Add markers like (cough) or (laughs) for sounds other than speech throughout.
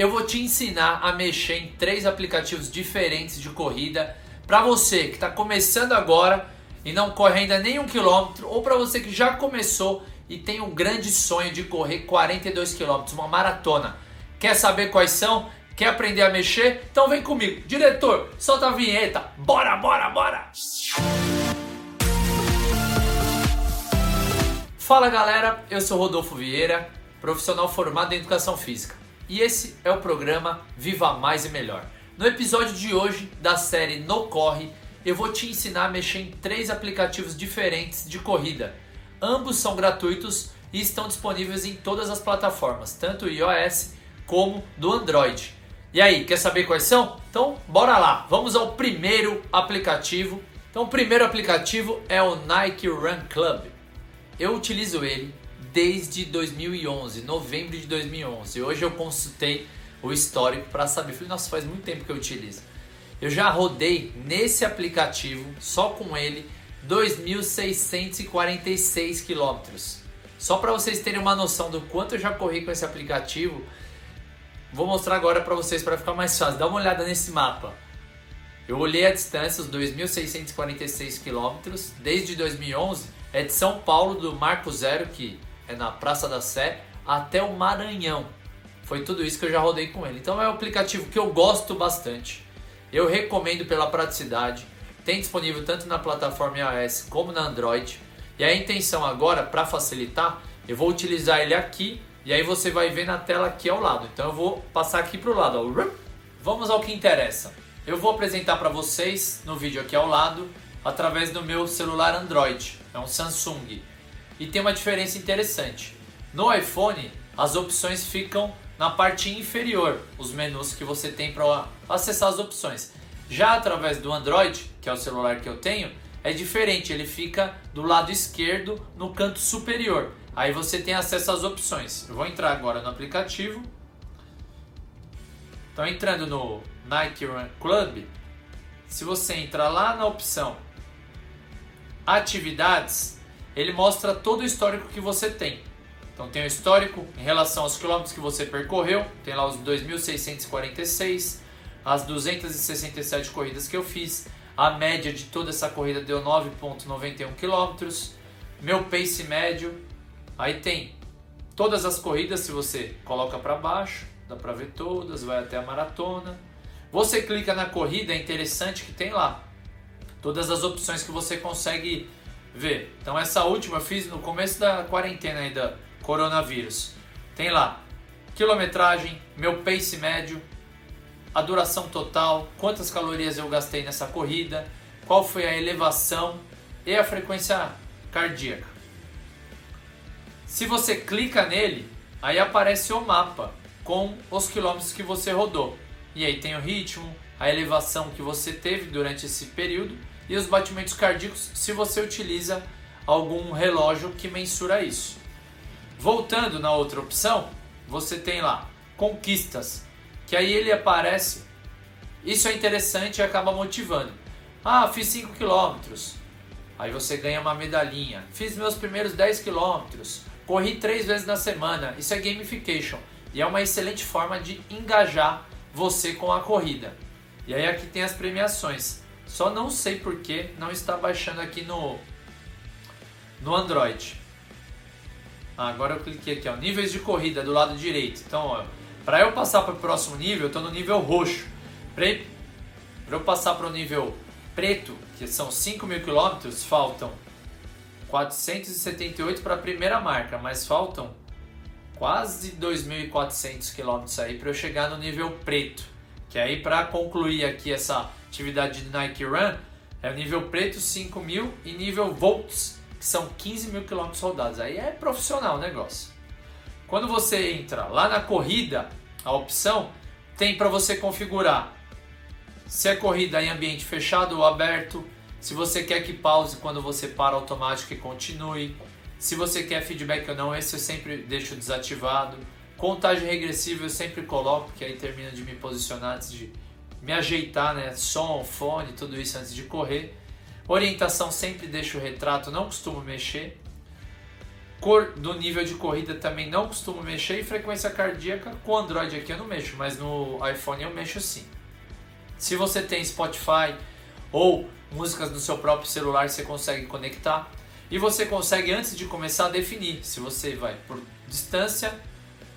eu vou te ensinar a mexer em três aplicativos diferentes de corrida para você que está começando agora e não corre ainda nem um quilômetro, ou para você que já começou e tem um grande sonho de correr 42 quilômetros, uma maratona. Quer saber quais são? Quer aprender a mexer? Então vem comigo. Diretor, solta a vinheta. Bora, bora, bora! Fala galera, eu sou Rodolfo Vieira, profissional formado em educação física. E esse é o programa Viva Mais e Melhor. No episódio de hoje da série No Corre, eu vou te ensinar a mexer em três aplicativos diferentes de corrida. Ambos são gratuitos e estão disponíveis em todas as plataformas, tanto iOS como do Android. E aí, quer saber quais são? Então, bora lá. Vamos ao primeiro aplicativo. Então, o primeiro aplicativo é o Nike Run Club. Eu utilizo ele desde 2011, novembro de 2011. Hoje eu consultei o histórico para saber. Falei, nossa, faz muito tempo que eu utilizo. Eu já rodei nesse aplicativo, só com ele, 2.646 quilômetros. Só para vocês terem uma noção do quanto eu já corri com esse aplicativo, Vou mostrar agora para vocês para ficar mais fácil. Dá uma olhada nesse mapa. Eu olhei a distância, os 2.646 quilômetros, desde 2011, é de São Paulo, do Marco Zero, que é na Praça da Sé, até o Maranhão. Foi tudo isso que eu já rodei com ele. Então é um aplicativo que eu gosto bastante. Eu recomendo pela praticidade. Tem disponível tanto na plataforma iOS como na Android. E a intenção agora, para facilitar, eu vou utilizar ele aqui e aí você vai ver na tela aqui ao lado. Então eu vou passar aqui para o lado. Ó. Vamos ao que interessa. Eu vou apresentar para vocês no vídeo aqui ao lado através do meu celular Android. É um Samsung. E tem uma diferença interessante. No iPhone, as opções ficam na parte inferior, os menus que você tem para acessar as opções. Já através do Android, que é o celular que eu tenho, é diferente, ele fica do lado esquerdo no canto superior. Aí você tem acesso às opções. Eu vou entrar agora no aplicativo. Então entrando no Nike Run Club, se você entrar lá na opção Atividades, ele mostra todo o histórico que você tem. Então tem o histórico em relação aos quilômetros que você percorreu, tem lá os 2.646, as 267 corridas que eu fiz, a média de toda essa corrida deu 9.91 quilômetros, meu pace médio Aí tem todas as corridas, se você coloca para baixo, dá para ver todas, vai até a maratona. Você clica na corrida, é interessante que tem lá todas as opções que você consegue ver. Então essa última eu fiz no começo da quarentena aí da coronavírus. Tem lá quilometragem, meu pace médio, a duração total, quantas calorias eu gastei nessa corrida, qual foi a elevação e a frequência cardíaca. Se você clica nele, aí aparece o mapa com os quilômetros que você rodou. E aí tem o ritmo, a elevação que você teve durante esse período e os batimentos cardíacos se você utiliza algum relógio que mensura isso. Voltando na outra opção, você tem lá conquistas, que aí ele aparece. Isso é interessante e acaba motivando. Ah, fiz 5 quilômetros. Aí você ganha uma medalhinha. Fiz meus primeiros 10 quilômetros. Corri três vezes na semana. Isso é gamification. E é uma excelente forma de engajar você com a corrida. E aí aqui tem as premiações. Só não sei por que não está baixando aqui no, no Android. Ah, agora eu cliquei aqui, ó, níveis de corrida do lado direito. Então, para eu passar para o próximo nível, eu estou no nível roxo. Para eu passar para o nível preto, que são 5 mil quilômetros, faltam 478 para a primeira marca, mas faltam quase 2.400 quilômetros aí para eu chegar no nível preto. Que aí para concluir aqui essa atividade de Nike Run, é o nível preto 5.000 e nível volts, que são 15 mil quilômetros rodados. Aí é profissional o negócio. Quando você entra lá na corrida, a opção tem para você configurar se é corrida em ambiente fechado ou aberto, se você quer que pause quando você para automático e continue. Se você quer feedback ou não, esse eu sempre deixo desativado. Contagem regressiva eu sempre coloco, que aí termina de me posicionar antes de me ajeitar, né? Som, fone, tudo isso antes de correr. Orientação sempre deixo o retrato, não costumo mexer. Cor do nível de corrida também não costumo mexer e frequência cardíaca com o Android aqui eu não mexo, mas no iPhone eu mexo sim. Se você tem Spotify ou músicas no seu próprio celular, você consegue conectar e você consegue antes de começar definir se você vai por distância,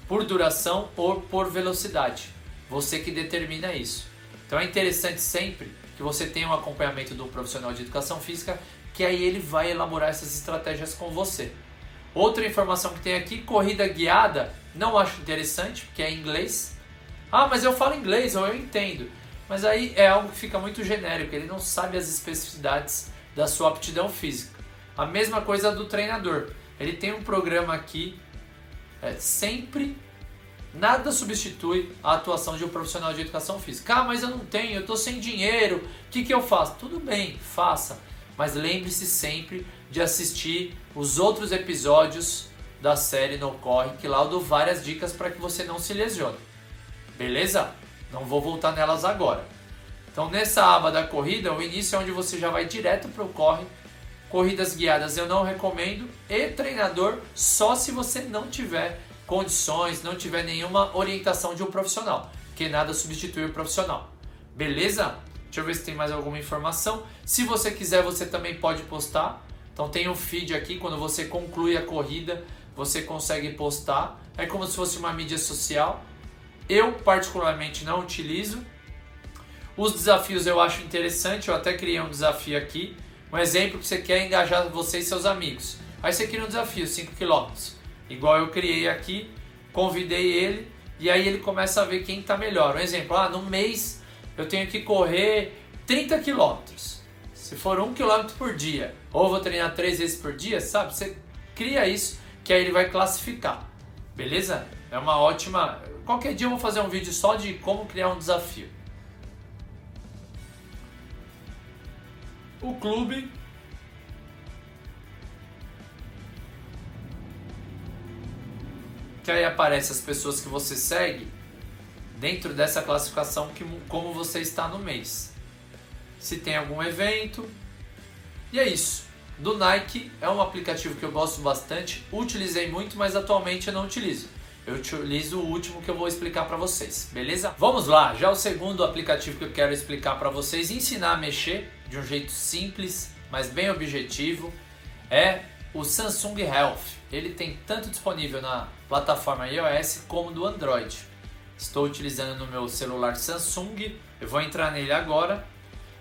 por duração ou por velocidade. Você que determina isso. Então é interessante sempre que você tenha um acompanhamento do profissional de educação física, que aí ele vai elaborar essas estratégias com você. Outra informação que tem aqui, corrida guiada, não acho interessante, porque é em inglês. Ah, mas eu falo inglês, ou eu entendo. Mas aí é algo que fica muito genérico, ele não sabe as especificidades da sua aptidão física. A mesma coisa do treinador. Ele tem um programa aqui, é, sempre nada substitui a atuação de um profissional de educação física. Ah, mas eu não tenho, eu estou sem dinheiro, o que, que eu faço? Tudo bem, faça. Mas lembre-se sempre de assistir os outros episódios da série No Corre, que lá eu dou várias dicas para que você não se lesione. Beleza? Não vou voltar nelas agora. Então, nessa aba da corrida, o início é onde você já vai direto para o corre. Corridas guiadas eu não recomendo. E treinador só se você não tiver condições, não tiver nenhuma orientação de um profissional. Que nada substitui o profissional. Beleza? Deixa eu ver se tem mais alguma informação. Se você quiser, você também pode postar. Então tem um feed aqui, quando você conclui a corrida, você consegue postar. É como se fosse uma mídia social. Eu particularmente não utilizo. Os desafios eu acho interessante, eu até criei um desafio aqui. Um exemplo que você quer engajar você e seus amigos. Aí você cria um desafio, 5 km. Igual eu criei aqui, convidei ele e aí ele começa a ver quem está melhor. Um exemplo, ah, no mês eu tenho que correr 30 quilômetros. Se for um quilômetro por dia, ou vou treinar três vezes por dia, sabe? Você cria isso, que aí ele vai classificar. Beleza? É uma ótima. Qualquer dia eu vou fazer um vídeo só de como criar um desafio. O clube que aí aparece as pessoas que você segue dentro dessa classificação que como você está no mês se tem algum evento. E é isso. Do Nike é um aplicativo que eu gosto bastante, utilizei muito, mas atualmente eu não utilizo. Eu utilizo o último que eu vou explicar para vocês, beleza? Vamos lá, já o segundo aplicativo que eu quero explicar para vocês, ensinar a mexer de um jeito simples, mas bem objetivo, é o Samsung Health. Ele tem tanto disponível na plataforma iOS como do Android. Estou utilizando no meu celular Samsung, eu vou entrar nele agora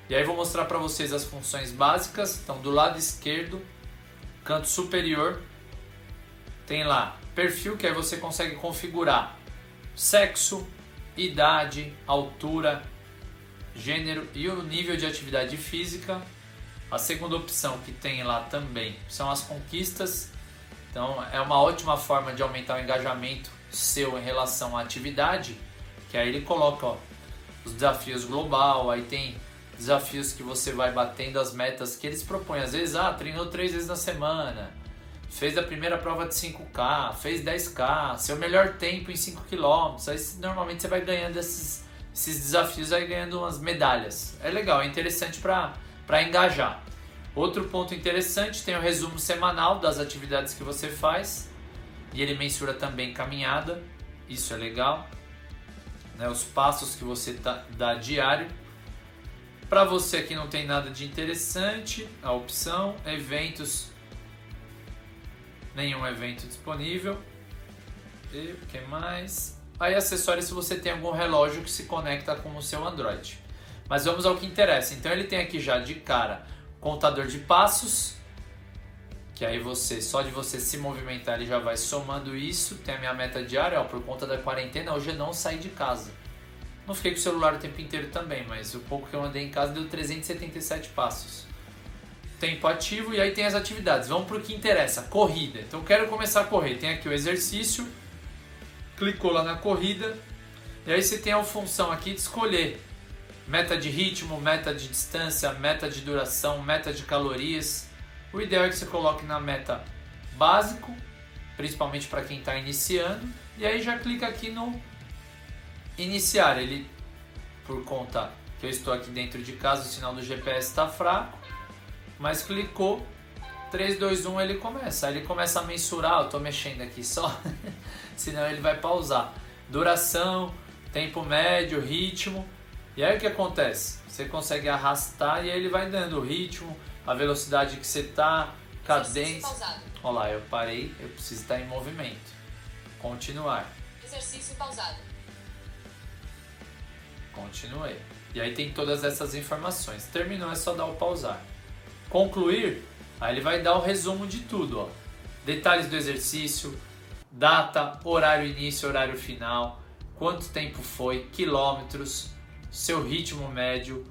e aí vou mostrar para vocês as funções básicas. Então, do lado esquerdo, canto superior, tem lá perfil, que aí você consegue configurar sexo, idade, altura, gênero e o nível de atividade física. A segunda opção que tem lá também são as conquistas. Então é uma ótima forma de aumentar o engajamento seu em relação à atividade, que aí ele coloca ó, os desafios global, aí tem desafios que você vai batendo as metas que eles propõem. Às vezes, ah, treinou três vezes na semana, fez a primeira prova de 5K, fez 10K, seu melhor tempo em 5 km. Aí normalmente você vai ganhando esses, esses desafios, vai ganhando umas medalhas. É legal, é interessante para engajar. Outro ponto interessante tem o resumo semanal das atividades que você faz e ele mensura também caminhada, isso é legal. Né, os passos que você tá, dá diário para você que não tem nada de interessante, a opção eventos, nenhum evento disponível. E o que mais? Aí acessórios se você tem algum relógio que se conecta com o seu Android. Mas vamos ao que interessa. Então ele tem aqui já de cara contador de passos, que aí você só de você se movimentar ele já vai somando isso. Tem a minha meta diária, ó, por conta da quarentena, hoje eu não saí de casa. Não fiquei com o celular o tempo inteiro também, mas o pouco que eu andei em casa deu 377 passos. Tempo ativo e aí tem as atividades. Vamos para o que interessa, corrida. Então eu quero começar a correr. Tem aqui o exercício, clicou lá na corrida, e aí você tem a função aqui de escolher meta de ritmo, meta de distância, meta de duração, meta de calorias. O ideal é que você coloque na meta básico, principalmente para quem está iniciando, e aí já clica aqui no iniciar. Ele, por conta que eu estou aqui dentro de casa, o sinal do GPS está fraco, mas clicou, 3, 2, 1 ele começa. Aí ele começa a mensurar, eu tô mexendo aqui só, (laughs) senão ele vai pausar. Duração, tempo médio, ritmo. E aí o que acontece? Você consegue arrastar e aí ele vai dando o ritmo, a velocidade que você tá, cadência. Olha lá, eu parei, eu preciso estar em movimento. Continuar. Exercício pausado. Continuei. E aí tem todas essas informações. Terminou, é só dar o pausar. Concluir, aí ele vai dar o resumo de tudo. Ó. Detalhes do exercício, data, horário início, horário final, quanto tempo foi, quilômetros, seu ritmo médio,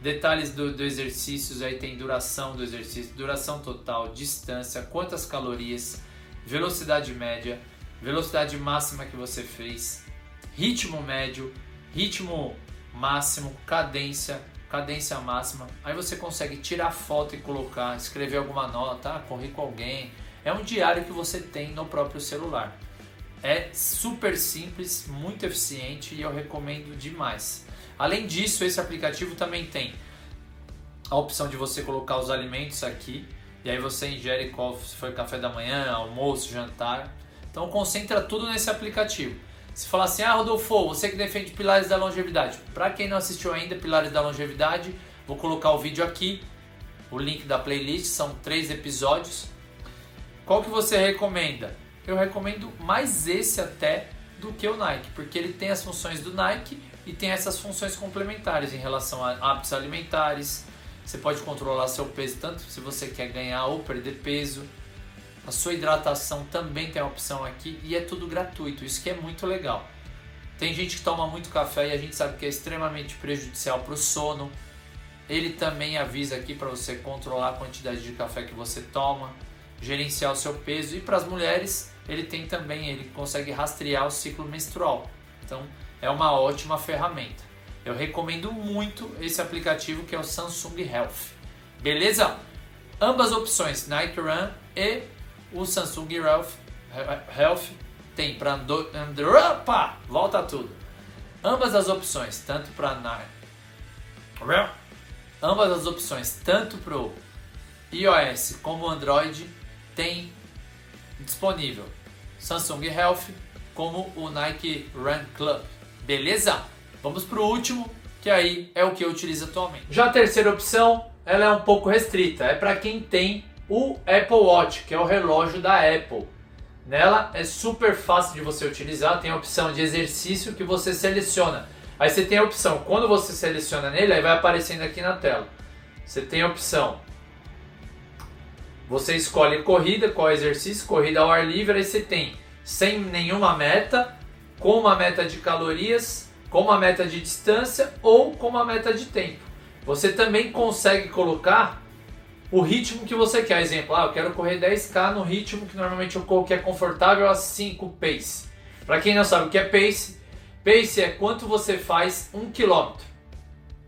detalhes do, do exercícios, aí tem duração do exercício, duração total, distância, quantas calorias, velocidade média, velocidade máxima que você fez, ritmo médio, ritmo máximo, cadência, cadência máxima. Aí você consegue tirar foto e colocar, escrever alguma nota, ah, com alguém. É um diário que você tem no próprio celular. É super simples, muito eficiente e eu recomendo demais. Além disso, esse aplicativo também tem a opção de você colocar os alimentos aqui e aí você ingere qual se foi café da manhã, almoço, jantar. Então concentra tudo nesse aplicativo. Se falar assim, ah, Rodolfo, você que defende Pilares da Longevidade. Para quem não assistiu ainda Pilares da Longevidade, vou colocar o vídeo aqui, o link da playlist, são três episódios. Qual que você recomenda? Eu recomendo mais esse até do que o Nike, porque ele tem as funções do Nike e tem essas funções complementares em relação a hábitos alimentares. Você pode controlar seu peso tanto se você quer ganhar ou perder peso a sua hidratação também tem a opção aqui e é tudo gratuito, isso que é muito legal. Tem gente que toma muito café e a gente sabe que é extremamente prejudicial para o sono. Ele também avisa aqui para você controlar a quantidade de café que você toma, gerenciar o seu peso e para as mulheres ele tem também, ele consegue rastrear o ciclo menstrual. Então é uma ótima ferramenta. Eu recomendo muito esse aplicativo que é o Samsung Health. Beleza? Ambas opções, Nike Run e o Samsung Health, Health tem para Android. Opa! Volta tudo. Ambas as opções, tanto para ambas as opções, tanto para iOS como Android, tem disponível Samsung Health como o Nike Run Club. Beleza? Vamos para o último, que aí é o que eu utilizo atualmente. Já a terceira opção, ela é um pouco restrita, é para quem tem o Apple Watch, que é o relógio da Apple. Nela é super fácil de você utilizar, tem a opção de exercício que você seleciona. Aí você tem a opção, quando você seleciona nele, aí vai aparecendo aqui na tela. Você tem a opção, você escolhe corrida, qual exercício, corrida ao ar livre, aí você tem sem nenhuma meta, com uma meta de calorias, com uma meta de distância ou com uma meta de tempo. Você também consegue colocar o ritmo que você quer. Exemplo, ah, eu quero correr 10k no ritmo que normalmente eu corro que é confortável a 5 pace. Para quem não sabe o que é pace, pace é quanto você faz 1 km.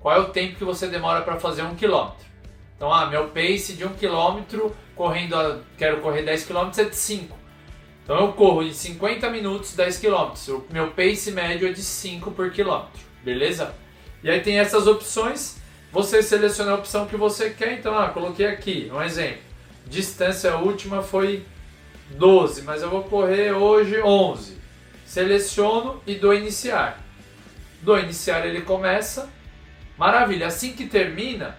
Qual é o tempo que você demora para fazer 1 km? Então, ah, meu pace de 1 km correndo, a, quero correr 10 km é de 5. Então eu corro em 50 minutos 10 km. O meu pace médio é de 5 por quilômetro, beleza? E aí tem essas opções você seleciona a opção que você quer, então, ah, coloquei aqui, um exemplo. Distância última foi 12, mas eu vou correr hoje 11. Seleciono e dou iniciar. Dou iniciar, ele começa. Maravilha, assim que termina,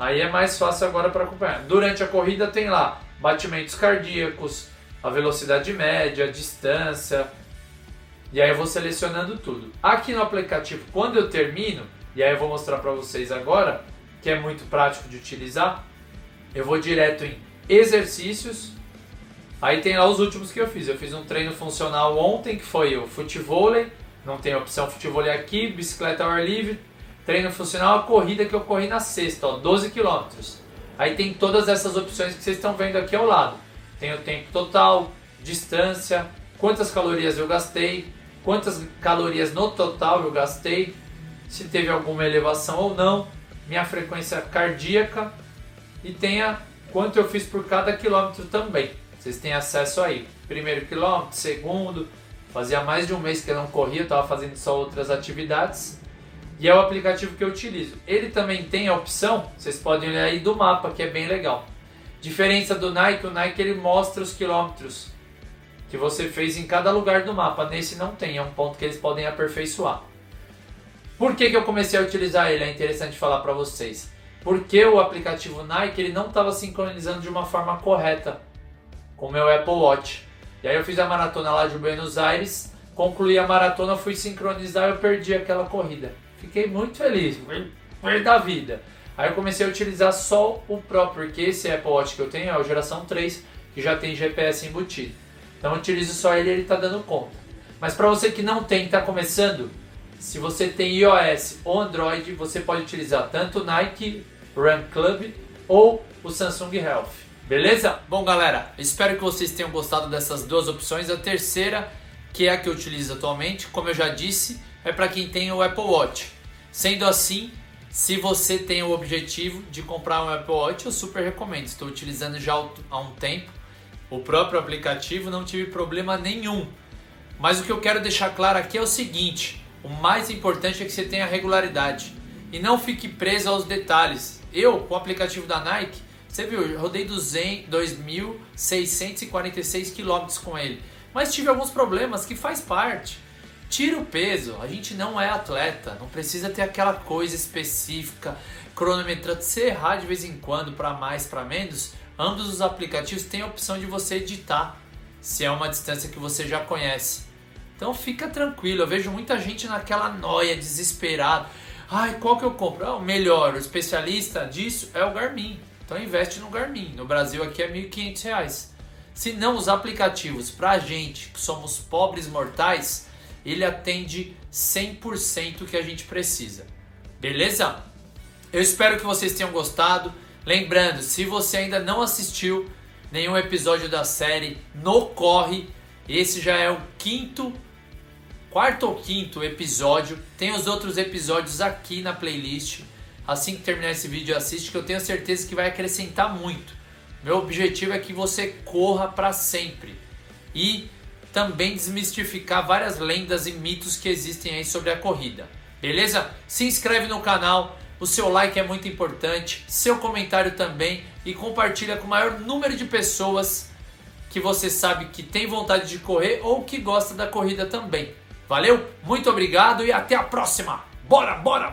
aí é mais fácil agora para acompanhar. Durante a corrida tem lá batimentos cardíacos, a velocidade média, a distância. E aí eu vou selecionando tudo. Aqui no aplicativo, quando eu termino, e aí eu vou mostrar para vocês agora, que é muito prático de utilizar. Eu vou direto em exercícios. Aí tem lá os últimos que eu fiz. Eu fiz um treino funcional ontem, que foi o futevôlei. Não tem opção futevôlei aqui, bicicleta ao ar livre. Treino funcional, a corrida que eu corri na sexta, ó, 12 km. Aí tem todas essas opções que vocês estão vendo aqui ao lado. Tem o tempo total, distância, quantas calorias eu gastei, quantas calorias no total eu gastei, se teve alguma elevação ou não, minha frequência cardíaca e tenha quanto eu fiz por cada quilômetro também. Vocês têm acesso aí. Primeiro quilômetro, segundo. Fazia mais de um mês que eu não corria, estava fazendo só outras atividades. E é o aplicativo que eu utilizo. Ele também tem a opção, vocês podem olhar aí do mapa, que é bem legal. Diferença do Nike, o Nike ele mostra os quilômetros que você fez em cada lugar do mapa. Nesse não tem, é um ponto que eles podem aperfeiçoar. Por que, que eu comecei a utilizar ele? É interessante falar para vocês. Porque o aplicativo Nike ele não estava sincronizando de uma forma correta com o meu Apple Watch. E aí eu fiz a maratona lá de Buenos Aires, concluí a maratona, fui sincronizar e eu perdi aquela corrida. Fiquei muito feliz, fui da vida. Aí eu comecei a utilizar só o próprio, porque esse Apple Watch que eu tenho é a geração 3, que já tem GPS embutido. Então eu utilizo só ele ele está dando conta. Mas para você que não tem, está começando, se você tem iOS ou Android, você pode utilizar tanto o Nike Run Club ou o Samsung Health. Beleza? Bom, galera, espero que vocês tenham gostado dessas duas opções. A terceira, que é a que eu utilizo atualmente, como eu já disse, é para quem tem o Apple Watch. Sendo assim, se você tem o objetivo de comprar um Apple Watch, eu super recomendo. Estou utilizando já há um tempo o próprio aplicativo, não tive problema nenhum. Mas o que eu quero deixar claro aqui é o seguinte: o mais importante é que você tenha regularidade e não fique preso aos detalhes. Eu, com o aplicativo da Nike, você viu, eu rodei 2.646 km com ele, mas tive alguns problemas que faz parte. Tira o peso, a gente não é atleta, não precisa ter aquela coisa específica, cronometrando. Se errar de vez em quando, para mais, para menos, ambos os aplicativos têm a opção de você editar, se é uma distância que você já conhece. Então fica tranquilo, eu vejo muita gente naquela noia, desesperado. Ai, qual que eu compro? Ah, o melhor, o especialista disso é o Garmin. Então investe no Garmin. No Brasil aqui é R$ 1.500. Se não, os aplicativos para a gente que somos pobres mortais, ele atende 100% que a gente precisa. Beleza? Eu espero que vocês tenham gostado. Lembrando, se você ainda não assistiu nenhum episódio da série No Corre, esse já é o quinto, quarto ou quinto episódio. Tem os outros episódios aqui na playlist assim que terminar esse vídeo assiste que eu tenho certeza que vai acrescentar muito. Meu objetivo é que você corra para sempre e também desmistificar várias lendas e mitos que existem aí sobre a corrida. Beleza? Se inscreve no canal, o seu like é muito importante, seu comentário também e compartilha com o maior número de pessoas que você sabe que tem vontade de correr ou que gosta da corrida também. Valeu? Muito obrigado e até a próxima. Bora, bora,